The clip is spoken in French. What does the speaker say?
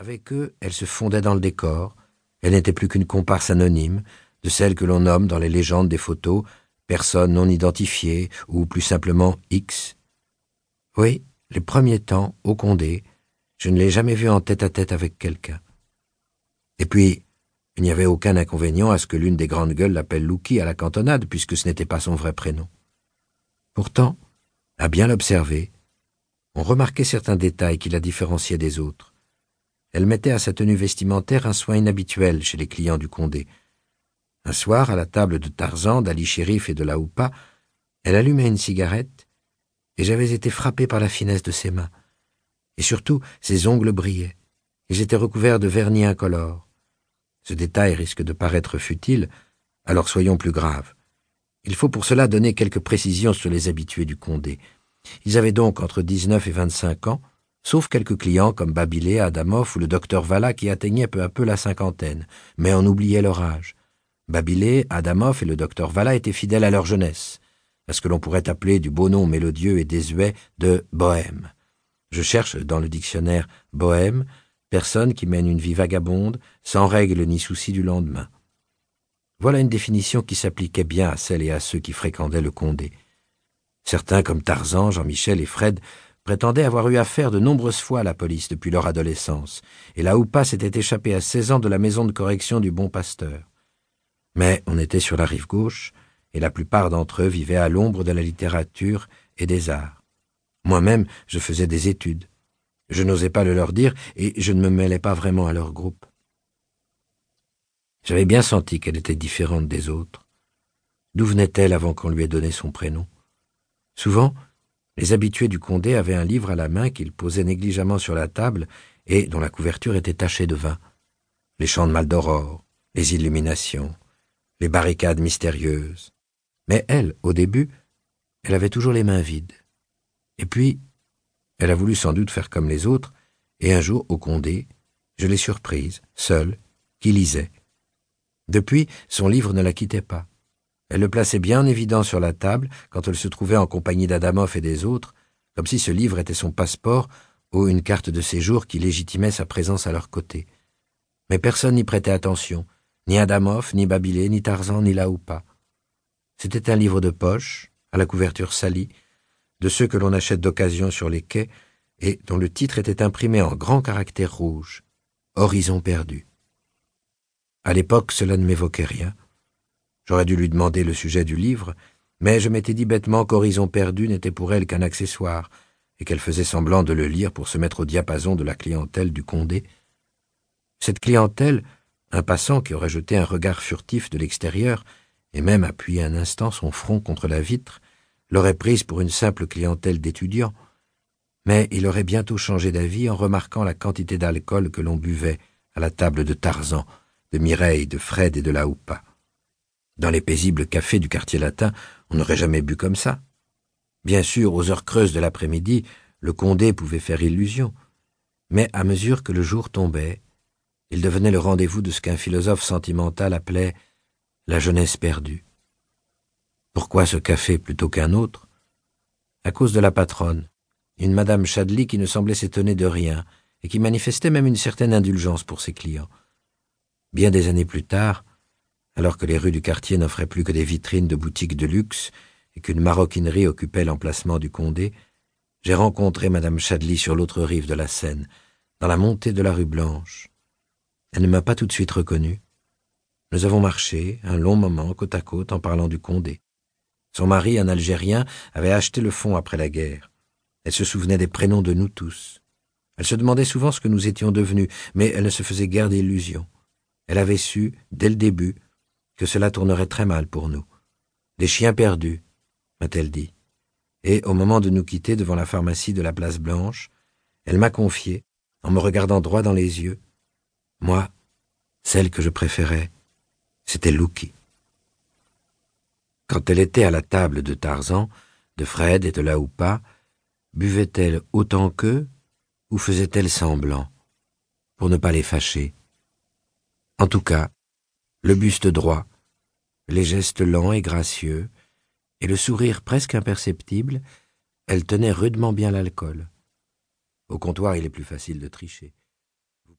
Avec eux, elle se fondait dans le décor. Elle n'était plus qu'une comparse anonyme, de celle que l'on nomme dans les légendes des photos personne non identifiée ou plus simplement X. Oui, les premiers temps, au Condé, je ne l'ai jamais vue en tête à tête avec quelqu'un. Et puis, il n'y avait aucun inconvénient à ce que l'une des grandes gueules l'appelle Louki à la cantonade, puisque ce n'était pas son vrai prénom. Pourtant, à bien l'observer, on remarquait certains détails qui la différenciaient des autres. Elle mettait à sa tenue vestimentaire un soin inhabituel chez les clients du Condé. Un soir, à la table de Tarzan, d'Ali Shérif et de la Houpa, elle allumait une cigarette, et j'avais été frappé par la finesse de ses mains. Et surtout, ses ongles brillaient. Ils étaient recouverts de vernis incolore. Ce détail risque de paraître futile, alors soyons plus graves. Il faut pour cela donner quelques précisions sur les habitués du Condé. Ils avaient donc entre dix-neuf et vingt-cinq ans, sauf quelques clients comme Babilé, Adamov ou le docteur Vala qui atteignaient peu à peu la cinquantaine, mais on oubliait leur âge. Babilé, Adamov et le docteur Vala étaient fidèles à leur jeunesse, à ce que l'on pourrait appeler du beau nom mélodieux et désuet de bohème. Je cherche dans le dictionnaire bohème, personne qui mène une vie vagabonde, sans règles ni soucis du lendemain. Voilà une définition qui s'appliquait bien à celles et à ceux qui fréquentaient le Condé. Certains, comme Tarzan, Jean-Michel et Fred, prétendaient avoir eu affaire de nombreuses fois à la police depuis leur adolescence, et la Houpa s'était échappée à seize ans de la maison de correction du Bon Pasteur. Mais on était sur la rive gauche, et la plupart d'entre eux vivaient à l'ombre de la littérature et des arts. Moi-même, je faisais des études. Je n'osais pas le leur dire, et je ne me mêlais pas vraiment à leur groupe. J'avais bien senti qu'elle était différente des autres. D'où venait-elle avant qu'on lui ait donné son prénom? Souvent, les habitués du Condé avaient un livre à la main qu'ils posaient négligemment sur la table et dont la couverture était tachée de vin. Les chants de Maldoror, les illuminations, les barricades mystérieuses. Mais elle, au début, elle avait toujours les mains vides. Et puis, elle a voulu sans doute faire comme les autres, et un jour, au Condé, je l'ai surprise, seule, qui lisait. Depuis, son livre ne la quittait pas. Elle le plaçait bien en évidence sur la table quand elle se trouvait en compagnie d'Adamov et des autres, comme si ce livre était son passeport ou une carte de séjour qui légitimait sa présence à leur côté. Mais personne n'y prêtait attention, ni Adamov, ni Babilé, ni Tarzan, ni Laoupa. C'était un livre de poche, à la couverture salie, de ceux que l'on achète d'occasion sur les quais et dont le titre était imprimé en grands caractères rouges. Horizon perdu. À l'époque, cela ne m'évoquait rien. J'aurais dû lui demander le sujet du livre, mais je m'étais dit bêtement qu'Horizon perdu n'était pour elle qu'un accessoire, et qu'elle faisait semblant de le lire pour se mettre au diapason de la clientèle du Condé. Cette clientèle, un passant qui aurait jeté un regard furtif de l'extérieur, et même appuyé un instant son front contre la vitre, l'aurait prise pour une simple clientèle d'étudiants, mais il aurait bientôt changé d'avis en remarquant la quantité d'alcool que l'on buvait à la table de Tarzan, de Mireille, de Fred et de la Houpa. Dans les paisibles cafés du quartier latin, on n'aurait jamais bu comme ça. Bien sûr, aux heures creuses de l'après-midi, le Condé pouvait faire illusion, mais à mesure que le jour tombait, il devenait le rendez-vous de ce qu'un philosophe sentimental appelait la jeunesse perdue. Pourquoi ce café plutôt qu'un autre? À cause de la patronne, une madame Chadli qui ne semblait s'étonner de rien et qui manifestait même une certaine indulgence pour ses clients. Bien des années plus tard, alors que les rues du quartier n'offraient plus que des vitrines de boutiques de luxe et qu'une maroquinerie occupait l'emplacement du Condé, j'ai rencontré Madame Chadli sur l'autre rive de la Seine, dans la montée de la rue Blanche. Elle ne m'a pas tout de suite reconnu. Nous avons marché un long moment côte à côte en parlant du Condé. Son mari, un Algérien, avait acheté le fonds après la guerre. Elle se souvenait des prénoms de nous tous. Elle se demandait souvent ce que nous étions devenus, mais elle ne se faisait guère d'illusions. Elle avait su, dès le début, que cela tournerait très mal pour nous. Des chiens perdus, m'a-t-elle dit. Et au moment de nous quitter devant la pharmacie de la place Blanche, elle m'a confié, en me regardant droit dans les yeux, moi, celle que je préférais, c'était Luki. Quand elle était à la table de Tarzan, de Fred et de la Houpa, buvait-elle autant qu'eux ou faisait-elle semblant, pour ne pas les fâcher? En tout cas, le buste droit, les gestes lents et gracieux, et le sourire presque imperceptible, elle tenait rudement bien l'alcool. Au comptoir, il est plus facile de tricher.